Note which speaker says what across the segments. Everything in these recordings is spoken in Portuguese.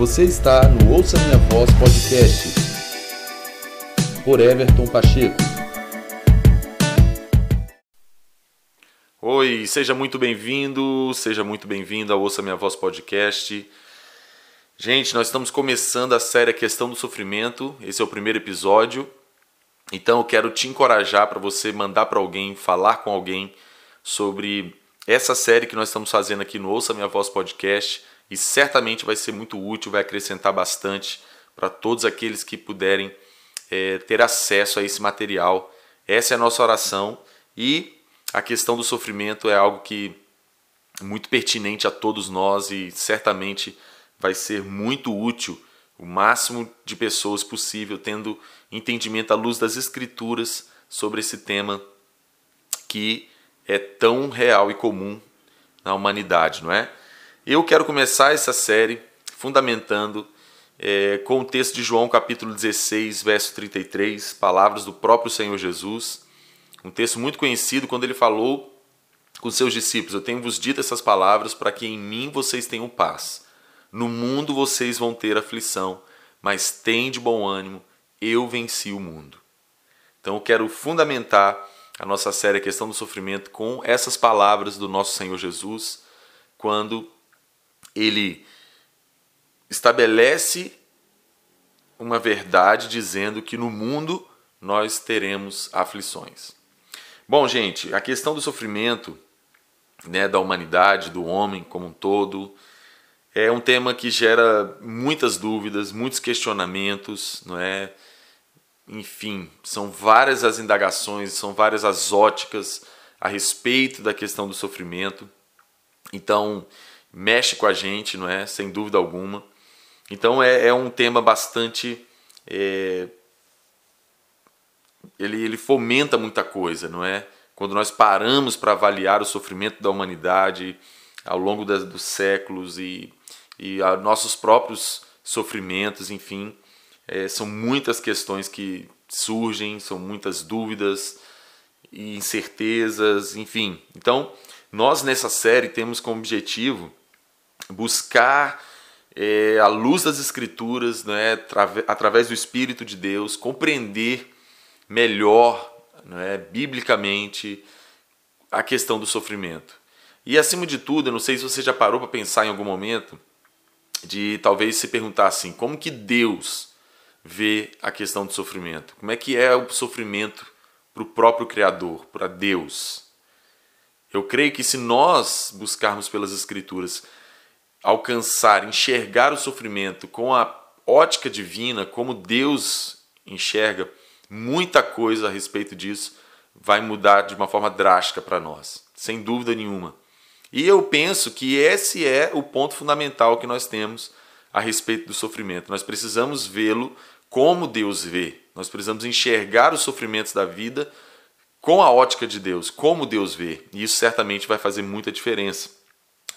Speaker 1: Você está no Ouça Minha Voz Podcast por Everton Pacheco.
Speaker 2: Oi, seja muito bem-vindo, seja muito bem-vindo ao Ouça Minha Voz Podcast. Gente, nós estamos começando a série Questão do Sofrimento. Esse é o primeiro episódio. Então eu quero te encorajar para você mandar para alguém, falar com alguém sobre essa série que nós estamos fazendo aqui no Ouça Minha Voz Podcast e certamente vai ser muito útil, vai acrescentar bastante para todos aqueles que puderem é, ter acesso a esse material. Essa é a nossa oração e a questão do sofrimento é algo que é muito pertinente a todos nós e certamente vai ser muito útil o máximo de pessoas possível tendo entendimento à luz das escrituras sobre esse tema que é tão real e comum na humanidade, não é? Eu quero começar essa série fundamentando é, com o texto de João, capítulo 16, verso 33, palavras do próprio Senhor Jesus, um texto muito conhecido quando ele falou com seus discípulos: Eu tenho vos dito essas palavras para que em mim vocês tenham paz. No mundo vocês vão ter aflição, mas tem de bom ânimo, eu venci o mundo. Então eu quero fundamentar a nossa série a Questão do Sofrimento com essas palavras do nosso Senhor Jesus, quando ele estabelece uma verdade dizendo que no mundo nós teremos aflições. Bom, gente, a questão do sofrimento né, da humanidade, do homem como um todo, é um tema que gera muitas dúvidas, muitos questionamentos, não é? Enfim, são várias as indagações, são várias as óticas a respeito da questão do sofrimento. Então, mexe com a gente, não é? Sem dúvida alguma. Então, é, é um tema bastante. É, ele, ele fomenta muita coisa, não é? Quando nós paramos para avaliar o sofrimento da humanidade ao longo das, dos séculos e e a nossos próprios sofrimentos, enfim, é, são muitas questões que surgem, são muitas dúvidas e incertezas, enfim. Então, nós nessa série temos como objetivo buscar é, a luz das Escrituras, né, através do Espírito de Deus, compreender melhor, né, biblicamente, a questão do sofrimento. E acima de tudo, eu não sei se você já parou para pensar em algum momento, de talvez se perguntar assim, como que Deus vê a questão do sofrimento? Como é que é o sofrimento para o próprio Criador, para Deus? Eu creio que se nós buscarmos pelas Escrituras alcançar, enxergar o sofrimento com a ótica divina, como Deus enxerga, muita coisa a respeito disso vai mudar de uma forma drástica para nós, sem dúvida nenhuma. E eu penso que esse é o ponto fundamental que nós temos a respeito do sofrimento. Nós precisamos vê-lo como Deus vê. Nós precisamos enxergar os sofrimentos da vida com a ótica de Deus, como Deus vê. E isso certamente vai fazer muita diferença.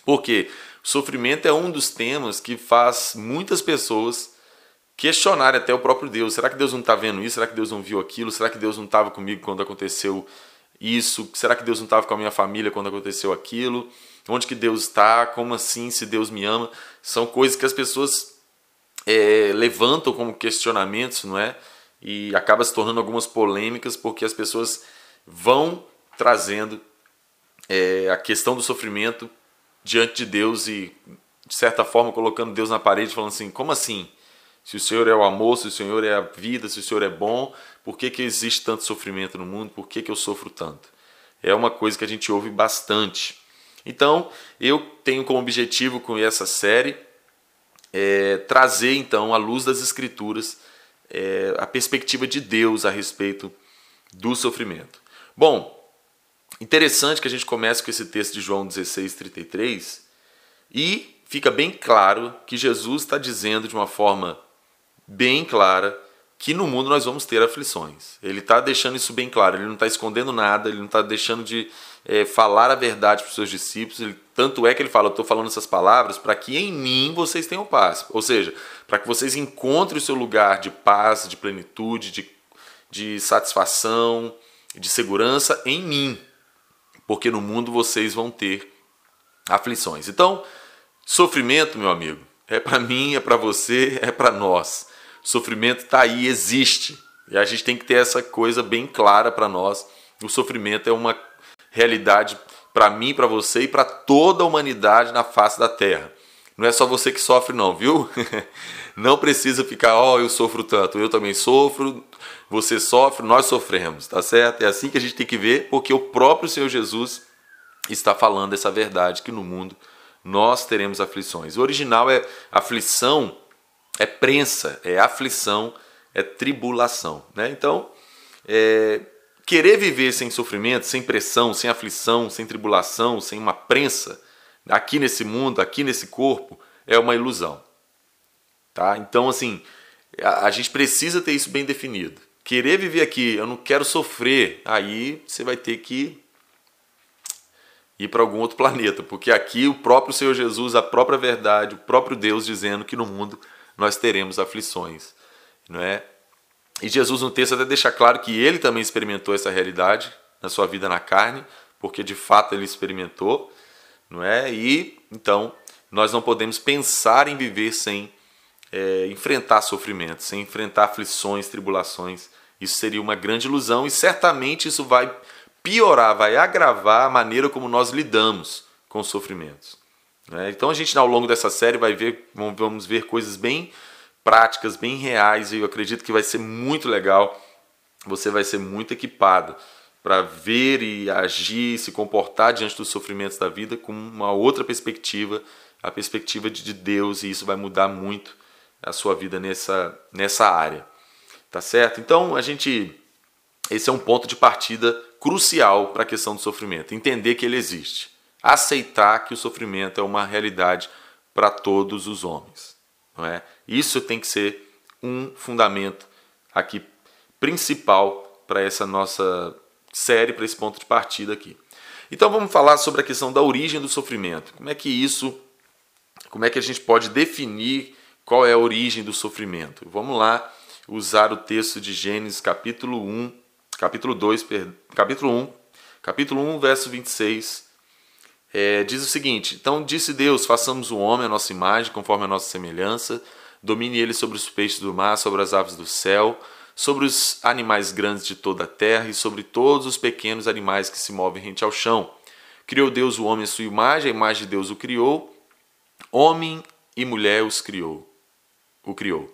Speaker 2: Porque sofrimento é um dos temas que faz muitas pessoas questionarem até o próprio Deus. Será que Deus não está vendo isso? Será que Deus não viu aquilo? Será que Deus não estava comigo quando aconteceu isso? Será que Deus não estava com a minha família quando aconteceu aquilo? Onde que Deus está? Como assim se Deus me ama? São coisas que as pessoas é, levantam como questionamentos, não é? E acaba se tornando algumas polêmicas porque as pessoas vão trazendo é, a questão do sofrimento diante de Deus e, de certa forma, colocando Deus na parede, falando assim: como assim? Se o Senhor é o amor, se o Senhor é a vida, se o Senhor é bom, por que, que existe tanto sofrimento no mundo? Por que, que eu sofro tanto? É uma coisa que a gente ouve bastante. Então, eu tenho como objetivo com essa série é, trazer então à luz das Escrituras é, a perspectiva de Deus a respeito do sofrimento. Bom, interessante que a gente comece com esse texto de João 16, 33 e fica bem claro que Jesus está dizendo de uma forma bem clara que no mundo nós vamos ter aflições. Ele está deixando isso bem claro, ele não está escondendo nada, ele não está deixando de é, falar a verdade para os seus discípulos. Ele, tanto é que ele fala: Eu estou falando essas palavras para que em mim vocês tenham paz. Ou seja, para que vocês encontrem o seu lugar de paz, de plenitude, de, de satisfação, de segurança em mim. Porque no mundo vocês vão ter aflições. Então, sofrimento, meu amigo, é para mim, é para você, é para nós. Sofrimento está aí, existe. E a gente tem que ter essa coisa bem clara para nós. O sofrimento é uma realidade para mim, para você e para toda a humanidade na face da terra. Não é só você que sofre, não, viu? Não precisa ficar, ó, oh, eu sofro tanto, eu também sofro, você sofre, nós sofremos, tá certo? É assim que a gente tem que ver, porque o próprio Senhor Jesus está falando essa verdade que no mundo nós teremos aflições. O original é aflição, é prensa, é aflição, é tribulação, né? Então, é, querer viver sem sofrimento, sem pressão, sem aflição, sem tribulação, sem uma prensa, aqui nesse mundo, aqui nesse corpo, é uma ilusão. Tá? Então, assim, a, a gente precisa ter isso bem definido. Querer viver aqui, eu não quero sofrer, aí você vai ter que ir para algum outro planeta, porque aqui o próprio Senhor Jesus, a própria verdade, o próprio Deus dizendo que no mundo nós teremos aflições, não é? E Jesus no texto até deixa claro que ele também experimentou essa realidade na sua vida na carne, porque de fato ele experimentou, não é? E então nós não podemos pensar em viver sem é, enfrentar sofrimentos, sem enfrentar aflições, tribulações. Isso seria uma grande ilusão e certamente isso vai piorar, vai agravar a maneira como nós lidamos com os sofrimentos. Né? Então a gente ao longo dessa série vai ver, vamos ver coisas bem práticas, bem reais e eu acredito que vai ser muito legal. Você vai ser muito equipado para ver e agir, se comportar diante dos sofrimentos da vida com uma outra perspectiva, a perspectiva de Deus, e isso vai mudar muito a sua vida nessa, nessa área. Tá certo? Então, a gente esse é um ponto de partida crucial para a questão do sofrimento, entender que ele existe, aceitar que o sofrimento é uma realidade para todos os homens, não é? Isso tem que ser um fundamento aqui principal para essa nossa série, para esse ponto de partida aqui. Então vamos falar sobre a questão da origem do sofrimento. Como é que isso, como é que a gente pode definir qual é a origem do sofrimento? Vamos lá usar o texto de Gênesis capítulo 1, capítulo 2, capítulo 1, capítulo 1, verso 26. É, diz o seguinte: Então disse Deus: façamos o homem a nossa imagem, conforme a nossa semelhança, domine ele sobre os peixes do mar, sobre as aves do céu, sobre os animais grandes de toda a terra e sobre todos os pequenos animais que se movem rente ao chão. Criou Deus o homem à sua imagem, a imagem de Deus o criou, homem e mulher os criou o criou.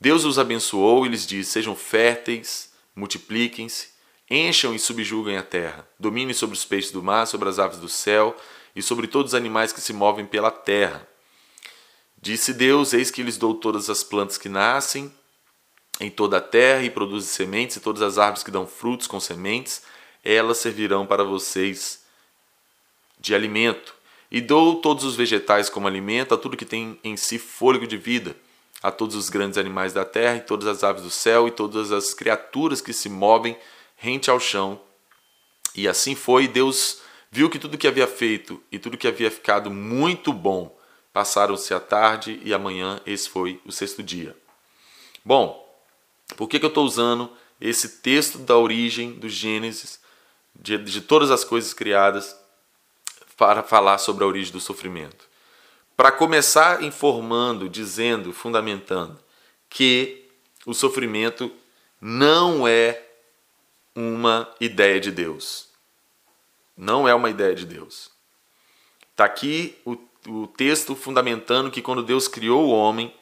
Speaker 2: Deus os abençoou e lhes disse: Sejam férteis, multipliquem-se, encham e subjuguem a terra, dominem sobre os peixes do mar, sobre as aves do céu e sobre todos os animais que se movem pela terra. Disse Deus: Eis que lhes dou todas as plantas que nascem em toda a terra e produzem sementes, e todas as árvores que dão frutos com sementes, elas servirão para vocês de alimento. E dou todos os vegetais como alimento a tudo que tem em si fôlego de vida a todos os grandes animais da terra, e todas as aves do céu, e todas as criaturas que se movem rente ao chão. E assim foi, Deus viu que tudo que havia feito e tudo que havia ficado muito bom. Passaram-se a tarde e amanhã, esse foi o sexto dia. Bom, por que, que eu estou usando esse texto da origem do Gênesis, de, de todas as coisas criadas, para falar sobre a origem do sofrimento? Para começar informando, dizendo, fundamentando que o sofrimento não é uma ideia de Deus. Não é uma ideia de Deus. Está aqui o, o, texto fundamentando que quando Deus criou o homem,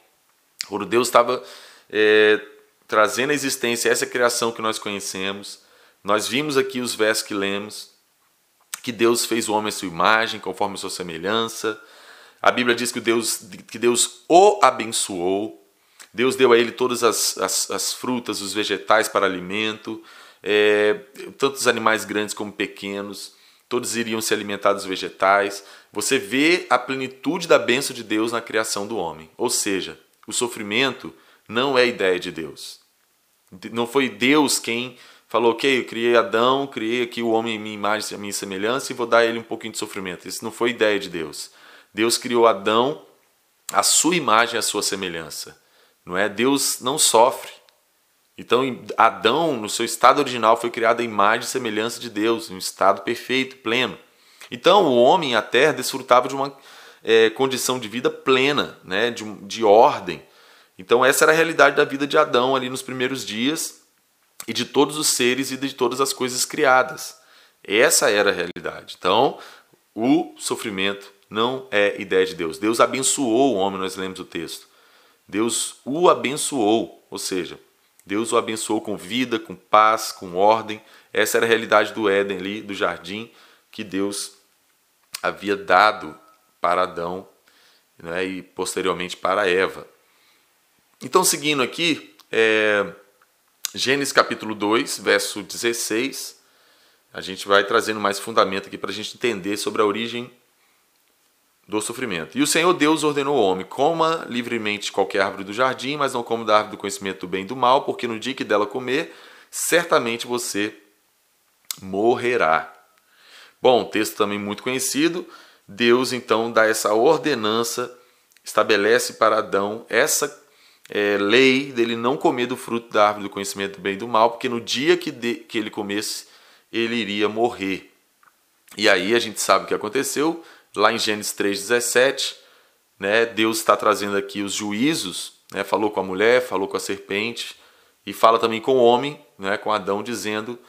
Speaker 2: quando Deus estava é, trazendo à existência essa criação que nós conhecemos, nós vimos aqui os versos que lemos, que Deus fez o homem à sua imagem, conforme a sua semelhança, a Bíblia diz que Deus, que Deus o abençoou, Deus deu a ele todas as, as, as frutas, os vegetais para alimento, é, tanto os animais grandes como pequenos, todos iriam se alimentar dos vegetais. Você vê a plenitude da bênção de Deus na criação do homem. Ou seja, o sofrimento não é ideia de Deus. Não foi Deus quem falou, ok, eu criei Adão, criei aqui o homem em minha imagem, a minha semelhança e vou dar a ele um pouquinho de sofrimento. Isso não foi ideia de Deus. Deus criou Adão à sua imagem, à sua semelhança. Não é? Deus não sofre. Então, Adão, no seu estado original, foi criado à imagem e semelhança de Deus, em um estado perfeito, pleno. Então, o homem, a terra, desfrutava de uma é, condição de vida plena, né, de, de ordem. Então essa era a realidade da vida de Adão ali nos primeiros dias e de todos os seres e de todas as coisas criadas. Essa era a realidade. Então, o sofrimento não é ideia de Deus. Deus abençoou o homem, nós lemos o texto. Deus o abençoou, ou seja, Deus o abençoou com vida, com paz, com ordem. Essa era a realidade do Éden ali, do jardim que Deus havia dado para Adão né, e posteriormente para Eva. Então, seguindo aqui, é, Gênesis capítulo 2, verso 16, a gente vai trazendo mais fundamento aqui para a gente entender sobre a origem do sofrimento. E o Senhor Deus ordenou ao homem: coma livremente qualquer árvore do jardim, mas não coma da árvore do conhecimento do bem e do mal, porque no dia que dela comer, certamente você morrerá. Bom, texto também muito conhecido. Deus então dá essa ordenança, estabelece para Adão essa é, lei dele não comer do fruto da árvore do conhecimento do bem e do mal, porque no dia que, de, que ele comesse, ele iria morrer. E aí a gente sabe o que aconteceu lá em Gênesis 3,17, né, Deus está trazendo aqui os juízos, né, falou com a mulher, falou com a serpente, e fala também com o homem, né, com Adão, dizendo: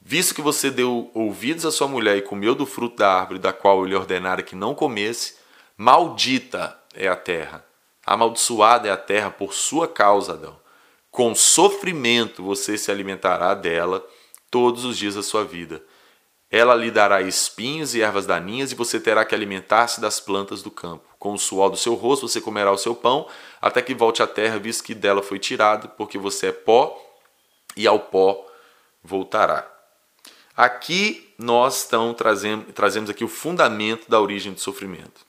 Speaker 2: Visto que você deu ouvidos à sua mulher e comeu do fruto da árvore da qual ele ordenara que não comesse, maldita é a terra, amaldiçoada é a terra por sua causa, Adão. Com sofrimento você se alimentará dela todos os dias da sua vida. Ela lhe dará espinhos e ervas daninhas, e você terá que alimentar-se das plantas do campo. Com o suor do seu rosto você comerá o seu pão, até que volte à terra, visto que dela foi tirado, porque você é pó, e ao pó voltará. Aqui nós estamos trazendo, trazemos aqui o fundamento da origem do sofrimento.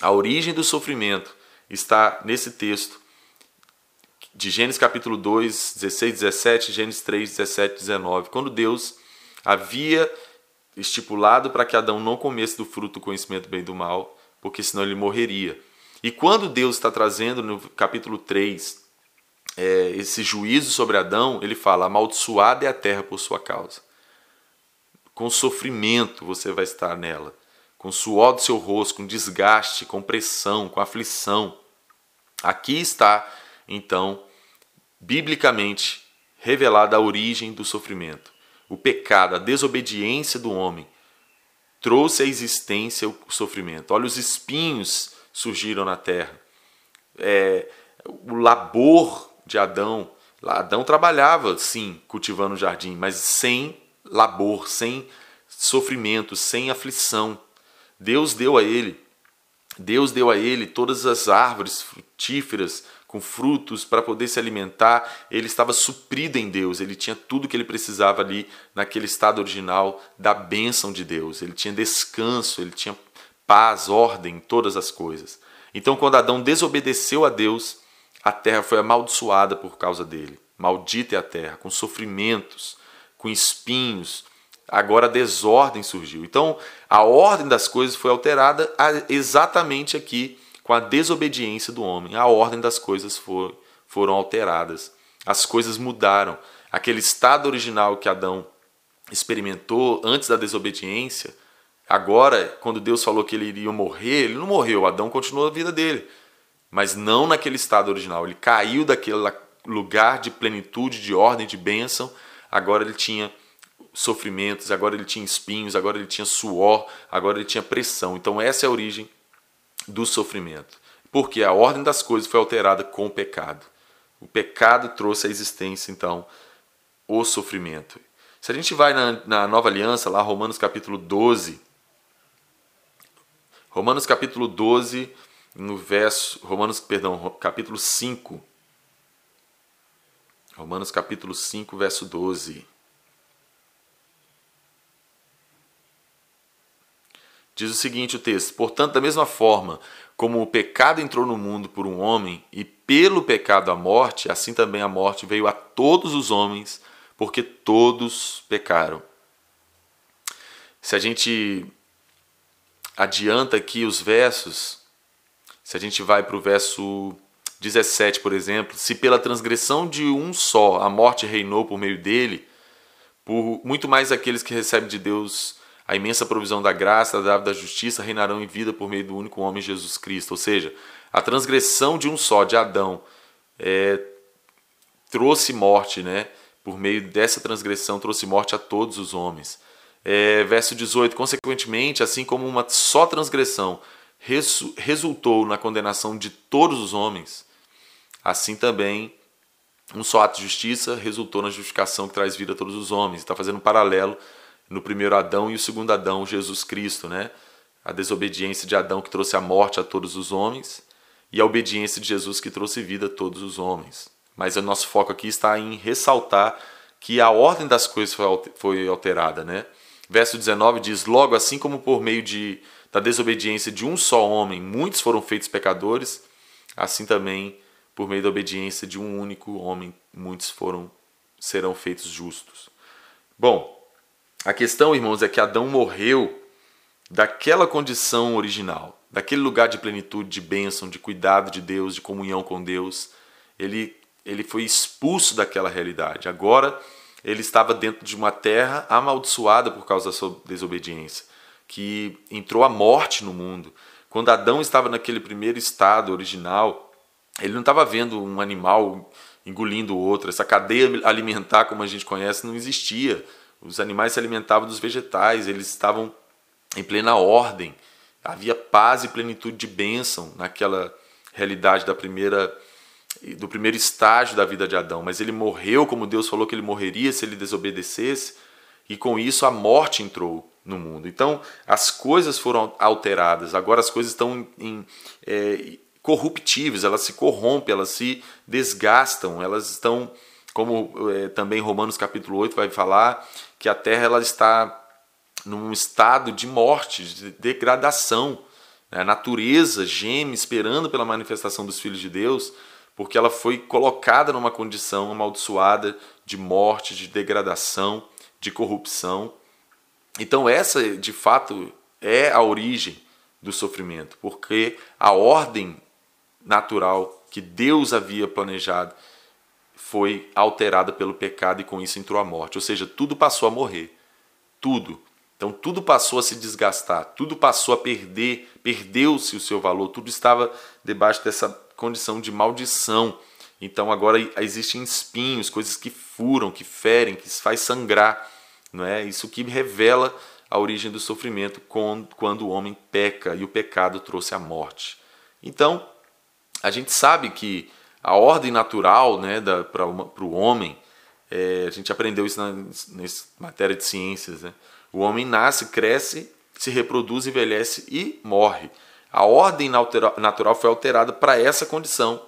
Speaker 2: A origem do sofrimento está nesse texto de Gênesis capítulo 2, 16, 17, Gênesis 3, 17, 19, quando Deus havia estipulado para que Adão não comesse do fruto do conhecimento bem e do mal, porque senão ele morreria. E quando Deus está trazendo no capítulo 3 é, esse juízo sobre Adão, ele fala: amaldiçoada é a terra por sua causa. Com sofrimento você vai estar nela, com suor do seu rosto, com desgaste, com pressão, com aflição. Aqui está, então, biblicamente revelada a origem do sofrimento o pecado, a desobediência do homem, trouxe à existência o sofrimento. Olha, os espinhos surgiram na terra. É, o labor de Adão. Adão trabalhava, sim, cultivando o jardim, mas sem labor, sem sofrimento, sem aflição. Deus deu a ele, Deus deu a ele todas as árvores frutíferas com frutos para poder se alimentar, ele estava suprido em Deus, ele tinha tudo que ele precisava ali naquele estado original da bênção de Deus. Ele tinha descanso, ele tinha paz, ordem, todas as coisas. Então, quando Adão desobedeceu a Deus, a terra foi amaldiçoada por causa dele. Maldita é a terra, com sofrimentos, com espinhos. Agora a desordem surgiu. Então, a ordem das coisas foi alterada exatamente aqui com a desobediência do homem, a ordem das coisas for, foram alteradas. As coisas mudaram. Aquele estado original que Adão experimentou antes da desobediência, agora, quando Deus falou que ele iria morrer, ele não morreu, Adão continuou a vida dele. Mas não naquele estado original. Ele caiu daquele lugar de plenitude, de ordem, de bênção. Agora ele tinha sofrimentos, agora ele tinha espinhos, agora ele tinha suor, agora ele tinha pressão. Então, essa é a origem do sofrimento. Porque a ordem das coisas foi alterada com o pecado. O pecado trouxe à existência, então, o sofrimento. Se a gente vai na, na nova aliança, lá, Romanos capítulo 12. Romanos capítulo 12, no verso. Romanos, perdão, capítulo 5. Romanos capítulo 5, verso 12. Diz o seguinte o texto: Portanto, da mesma forma como o pecado entrou no mundo por um homem, e pelo pecado a morte, assim também a morte veio a todos os homens, porque todos pecaram. Se a gente adianta aqui os versos, se a gente vai para o verso 17, por exemplo, se pela transgressão de um só a morte reinou por meio dele, por muito mais aqueles que recebem de Deus a imensa provisão da graça, da da justiça reinarão em vida por meio do único homem Jesus Cristo. Ou seja, a transgressão de um só, de Adão, é, trouxe morte, né? Por meio dessa transgressão, trouxe morte a todos os homens. É, verso 18: Consequentemente, assim como uma só transgressão resu resultou na condenação de todos os homens, assim também um só ato de justiça resultou na justificação que traz vida a todos os homens. Está fazendo um paralelo no primeiro Adão e o segundo Adão, Jesus Cristo, né? A desobediência de Adão que trouxe a morte a todos os homens e a obediência de Jesus que trouxe vida a todos os homens. Mas o nosso foco aqui está em ressaltar que a ordem das coisas foi alterada, né? Verso 19 diz: Logo assim como por meio de, da desobediência de um só homem muitos foram feitos pecadores, assim também por meio da obediência de um único homem muitos foram serão feitos justos. Bom, a questão, irmãos, é que Adão morreu daquela condição original, daquele lugar de plenitude, de bênção, de cuidado de Deus, de comunhão com Deus. Ele, ele foi expulso daquela realidade. Agora, ele estava dentro de uma terra amaldiçoada por causa da sua desobediência, que entrou a morte no mundo. Quando Adão estava naquele primeiro estado original, ele não estava vendo um animal engolindo o outro. Essa cadeia alimentar, como a gente conhece, não existia. Os animais se alimentavam dos vegetais, eles estavam em plena ordem. Havia paz e plenitude de bênção naquela realidade da primeira do primeiro estágio da vida de Adão, mas ele morreu como Deus falou que ele morreria se ele desobedecesse, e com isso a morte entrou no mundo. Então as coisas foram alteradas, agora as coisas estão em, é, corruptíveis, elas se corrompem, elas se desgastam, elas estão, como é, também Romanos capítulo 8 vai falar, que a terra ela está num estado de morte, de degradação. A natureza geme esperando pela manifestação dos filhos de Deus, porque ela foi colocada numa condição amaldiçoada de morte, de degradação, de corrupção. Então, essa de fato é a origem do sofrimento, porque a ordem natural que Deus havia planejado foi alterada pelo pecado e com isso entrou a morte. Ou seja, tudo passou a morrer. Tudo. Então tudo passou a se desgastar, tudo passou a perder, perdeu-se o seu valor, tudo estava debaixo dessa condição de maldição. Então agora existem espinhos, coisas que furam, que ferem, que faz sangrar, não é? Isso que revela a origem do sofrimento quando o homem peca e o pecado trouxe a morte. Então, a gente sabe que a ordem natural né, para o homem, é, a gente aprendeu isso na, matéria de ciências, né? o homem nasce, cresce, se reproduz, envelhece e morre. A ordem natural foi alterada para essa condição.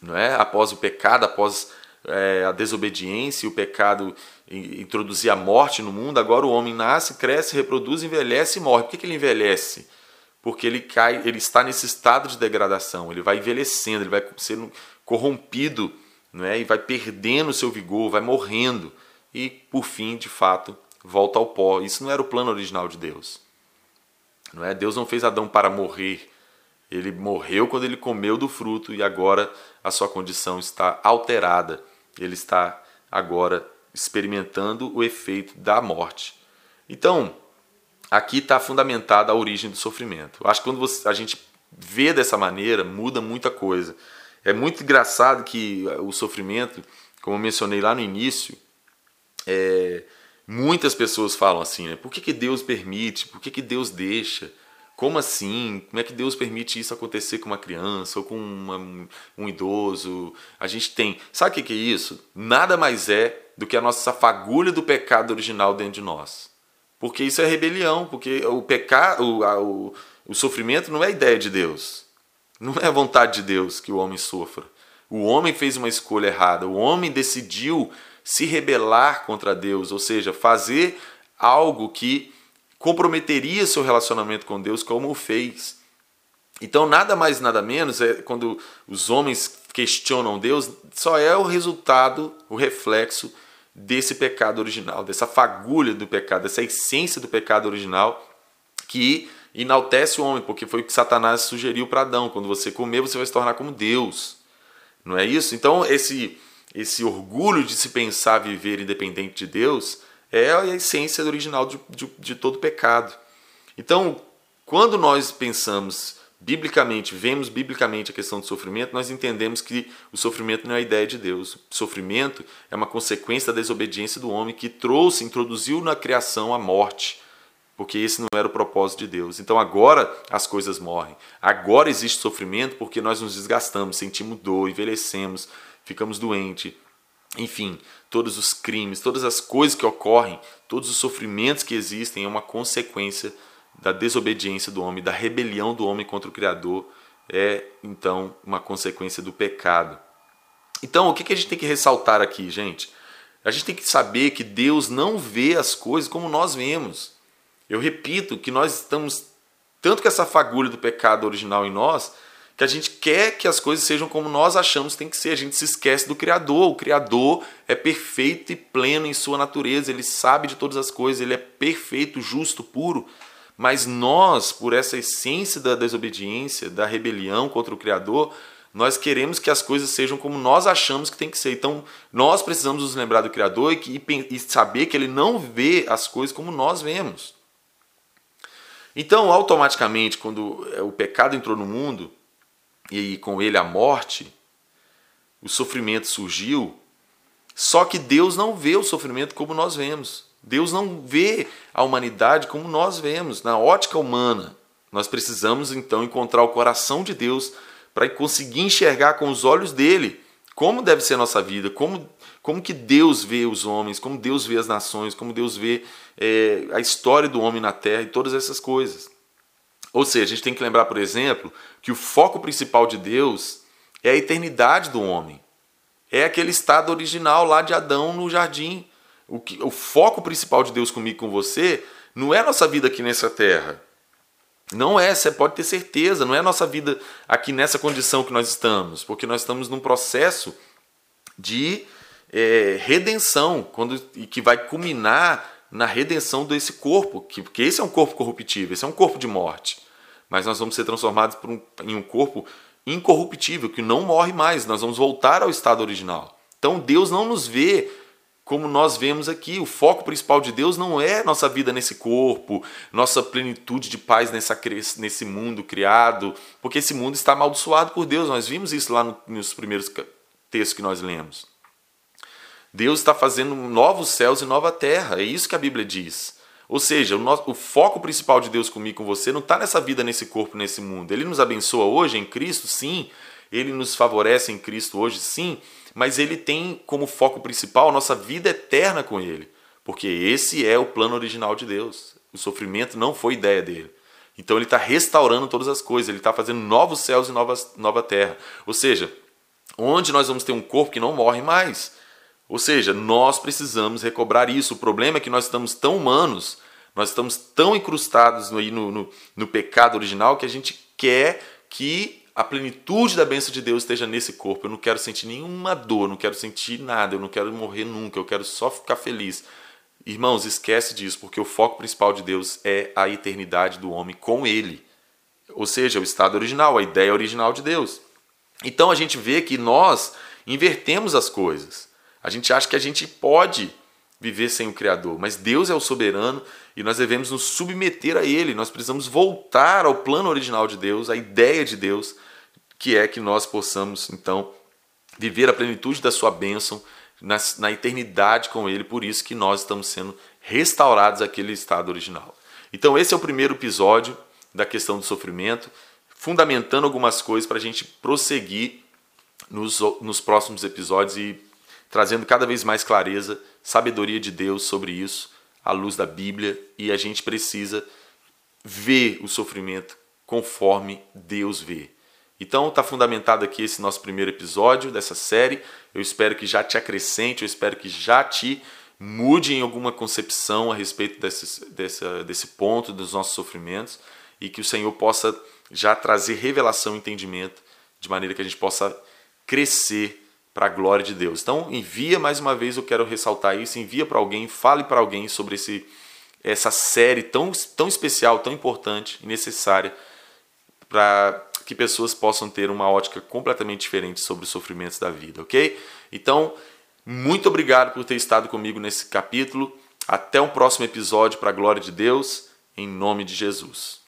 Speaker 2: Não é? Após o pecado, após é, a desobediência e o pecado introduzir a morte no mundo, agora o homem nasce, cresce, reproduz, envelhece e morre. Por que, que ele envelhece? Porque ele cai, ele está nesse estado de degradação, ele vai envelhecendo, ele vai sendo corrompido, não é? E vai perdendo seu vigor, vai morrendo e por fim, de fato, volta ao pó. Isso não era o plano original de Deus. Não é? Deus não fez Adão para morrer. Ele morreu quando ele comeu do fruto e agora a sua condição está alterada. Ele está agora experimentando o efeito da morte. Então, aqui está fundamentada a origem do sofrimento. Eu acho que quando você, a gente vê dessa maneira, muda muita coisa. É muito engraçado que o sofrimento, como eu mencionei lá no início, é, muitas pessoas falam assim, né? Por que, que Deus permite? Por que, que Deus deixa? Como assim? Como é que Deus permite isso acontecer com uma criança ou com uma, um idoso? A gente tem. Sabe o que, que é isso? Nada mais é do que a nossa fagulha do pecado original dentro de nós. Porque isso é rebelião, porque o pecado, o, o, sofrimento não é ideia de Deus. Não é vontade de Deus que o homem sofra. O homem fez uma escolha errada. O homem decidiu se rebelar contra Deus, ou seja, fazer algo que comprometeria seu relacionamento com Deus, como o fez. Então, nada mais nada menos é quando os homens questionam Deus, só é o resultado, o reflexo desse pecado original, dessa fagulha do pecado, dessa essência do pecado original que enaltece o homem, porque foi o que Satanás sugeriu para Adão: quando você comer, você vai se tornar como Deus. Não é isso? Então, esse, esse orgulho de se pensar viver independente de Deus é a essência original de, de, de todo pecado. Então, quando nós pensamos biblicamente, vemos biblicamente a questão do sofrimento, nós entendemos que o sofrimento não é a ideia de Deus. O sofrimento é uma consequência da desobediência do homem que trouxe, introduziu na criação a morte, porque esse não era o propósito de Deus. Então agora as coisas morrem. Agora existe sofrimento porque nós nos desgastamos, sentimos dor, envelhecemos, ficamos doentes. Enfim, todos os crimes, todas as coisas que ocorrem, todos os sofrimentos que existem é uma consequência da desobediência do homem, da rebelião do homem contra o Criador, é então uma consequência do pecado. Então, o que a gente tem que ressaltar aqui, gente? A gente tem que saber que Deus não vê as coisas como nós vemos. Eu repito que nós estamos tanto com essa fagulha do pecado original em nós, que a gente quer que as coisas sejam como nós achamos que tem que ser. A gente se esquece do Criador. O Criador é perfeito e pleno em sua natureza. Ele sabe de todas as coisas. Ele é perfeito, justo, puro. Mas nós, por essa essência da desobediência, da rebelião contra o Criador, nós queremos que as coisas sejam como nós achamos que tem que ser. Então, nós precisamos nos lembrar do Criador e, e saber que Ele não vê as coisas como nós vemos. Então, automaticamente, quando é, o pecado entrou no mundo e com ele a morte, o sofrimento surgiu, só que Deus não vê o sofrimento como nós vemos. Deus não vê a humanidade como nós vemos, na ótica humana. Nós precisamos então encontrar o coração de Deus para conseguir enxergar com os olhos dele como deve ser a nossa vida, como, como que Deus vê os homens, como Deus vê as nações, como Deus vê é, a história do homem na terra e todas essas coisas. Ou seja, a gente tem que lembrar, por exemplo, que o foco principal de Deus é a eternidade do homem. É aquele estado original lá de Adão no jardim. O, que, o foco principal de Deus comigo com você não é a nossa vida aqui nessa terra. Não é, você pode ter certeza, não é a nossa vida aqui nessa condição que nós estamos, porque nós estamos num processo de é, redenção, quando, e que vai culminar na redenção desse corpo, que, porque esse é um corpo corruptível, esse é um corpo de morte. Mas nós vamos ser transformados um, em um corpo incorruptível, que não morre mais, nós vamos voltar ao estado original. Então Deus não nos vê como nós vemos aqui, o foco principal de Deus não é nossa vida nesse corpo, nossa plenitude de paz nessa, nesse mundo criado, porque esse mundo está amaldiçoado por Deus. Nós vimos isso lá nos primeiros textos que nós lemos. Deus está fazendo novos céus e nova terra, é isso que a Bíblia diz. Ou seja, o, nosso, o foco principal de Deus comigo com você não está nessa vida, nesse corpo, nesse mundo. Ele nos abençoa hoje em Cristo, sim. Ele nos favorece em Cristo hoje, sim mas ele tem como foco principal a nossa vida eterna com ele, porque esse é o plano original de Deus. O sofrimento não foi ideia dele. Então ele está restaurando todas as coisas, ele está fazendo novos céus e novas, nova terra. Ou seja, onde nós vamos ter um corpo que não morre mais. Ou seja, nós precisamos recobrar isso. O problema é que nós estamos tão humanos, nós estamos tão incrustados no, no, no, no pecado original que a gente quer que a plenitude da bênção de Deus esteja nesse corpo. Eu não quero sentir nenhuma dor, não quero sentir nada, eu não quero morrer nunca, eu quero só ficar feliz. Irmãos, esquece disso, porque o foco principal de Deus é a eternidade do homem com Ele. Ou seja, o estado original, a ideia original de Deus. Então a gente vê que nós invertemos as coisas. A gente acha que a gente pode viver sem o Criador, mas Deus é o soberano e nós devemos nos submeter a Ele. Nós precisamos voltar ao plano original de Deus, à ideia de Deus, que é que nós possamos então viver a plenitude da Sua bênção na, na eternidade com Ele. Por isso que nós estamos sendo restaurados àquele estado original. Então, esse é o primeiro episódio da questão do sofrimento, fundamentando algumas coisas para a gente prosseguir nos, nos próximos episódios e trazendo cada vez mais clareza, sabedoria de Deus sobre isso, à luz da Bíblia, e a gente precisa ver o sofrimento conforme Deus vê. Então está fundamentado aqui esse nosso primeiro episódio dessa série. Eu espero que já te acrescente, eu espero que já te mude em alguma concepção a respeito desse, desse, desse ponto dos nossos sofrimentos e que o Senhor possa já trazer revelação e entendimento de maneira que a gente possa crescer para a glória de Deus. Então, envia mais uma vez, eu quero ressaltar isso, envia para alguém, fale para alguém sobre esse, essa série tão, tão especial, tão importante e necessária para que pessoas possam ter uma ótica completamente diferente sobre os sofrimentos da vida, ok? Então, muito obrigado por ter estado comigo nesse capítulo. Até um próximo episódio para a glória de Deus, em nome de Jesus.